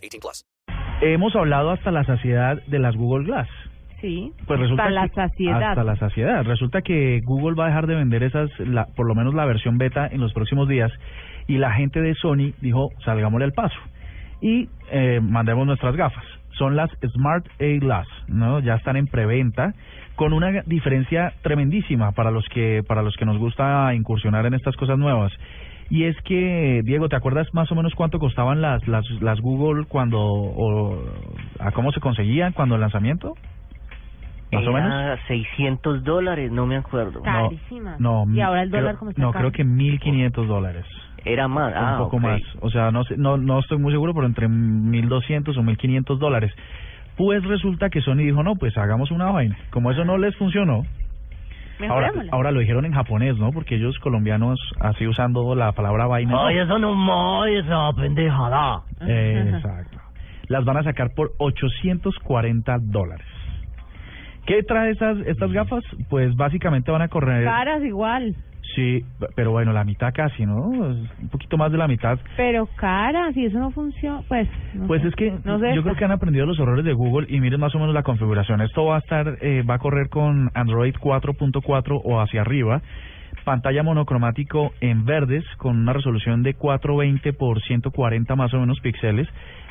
18 plus. Hemos hablado hasta la saciedad de las Google Glass. Sí, Pues resulta hasta la que- saciedad. Hasta la saciedad. Resulta que Google va a dejar de vender esas, la, por lo menos la versión beta en los próximos días. Y la gente de Sony dijo, salgámosle al paso. Y eh, mandemos nuestras gafas. Son las Smart A Glass, ¿no? Ya están en preventa con una diferencia tremendísima para los que para los que nos gusta incursionar en estas cosas nuevas. Y es que, Diego, ¿te acuerdas más o menos cuánto costaban las las, las Google cuando o a cómo se conseguían cuando el lanzamiento? Más o menos. Era 600 dólares, no me acuerdo. Carísimas. No, y ahora el creo- como está No, caro. creo que 1.500 dólares. Era más. Ah, un poco más. O sea, no, sé, no, no estoy muy seguro, pero entre 1.200 o 1.500 dólares. Pues resulta que Sony dijo, no, pues hagamos una vaina. Como eso no les funcionó, ahora, ahora lo dijeron en japonés, ¿no? Porque ellos colombianos, así usando la palabra vaina. Ay, eso no más, esa pendejada. Eh, exacto. Las van a sacar por 840 dólares. ¿Qué trae estas, estas gafas? Pues básicamente van a correr... Caras igual, Sí, pero bueno, la mitad casi, ¿no? Un poquito más de la mitad. pero caras y eso no funciona, pues. no Pues sé. es que No sé, yo creo que han aprendido los errores de Google y miren más o menos la configuración. Esto va a estar, eh, va a correr con Android 4.4 o hacia arriba. Pantalla monocromático en verdes con una resolución de 420 por 140 más o menos píxeles.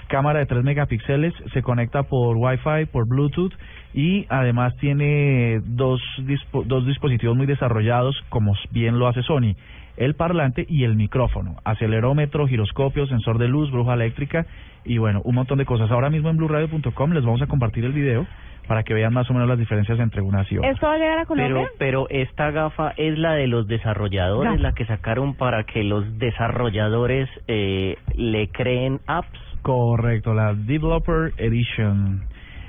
Cámara de 3 megapíxeles, se conecta por Wi-Fi, por Bluetooth y además tiene dos, dispo- dos dispositivos muy desarrollados, como bien lo hace Sony el parlante y el micrófono, acelerómetro, giroscopio, sensor de luz, bruja eléctrica y bueno, un montón de cosas. Ahora mismo en blueradio.com les vamos a compartir el video para que vean más o menos las diferencias entre unas y otras. ¿Esto va a llegar a Colombia? Pero, pero esta gafa es la de los desarrolladores, Gafa. la que sacaron para que los desarrolladores eh, le creen apps. Correcto, la Developer Edition.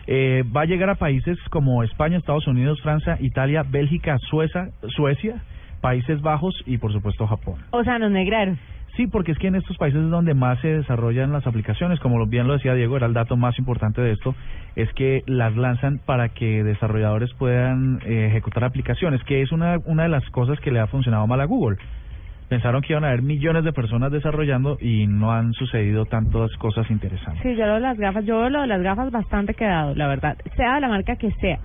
Eh, va a llegar a países como España, Estados Unidos, Francia, Italia, Bélgica, Suecia, Suecia, Países Bajos y por supuesto Japón. O sea, nos negraron. Sí, porque es que en estos países es donde más se desarrollan las aplicaciones, como bien lo decía Diego, era el dato más importante de esto, es que las lanzan para que desarrolladores puedan eh, ejecutar aplicaciones, que es una, una de las cosas que le ha funcionado mal a Google. Pensaron que iban a haber millones de personas desarrollando y no han sucedido tantas cosas interesantes. Sí, yo lo de las gafas, yo lo de las gafas bastante quedado, la verdad. Sea la marca que sea.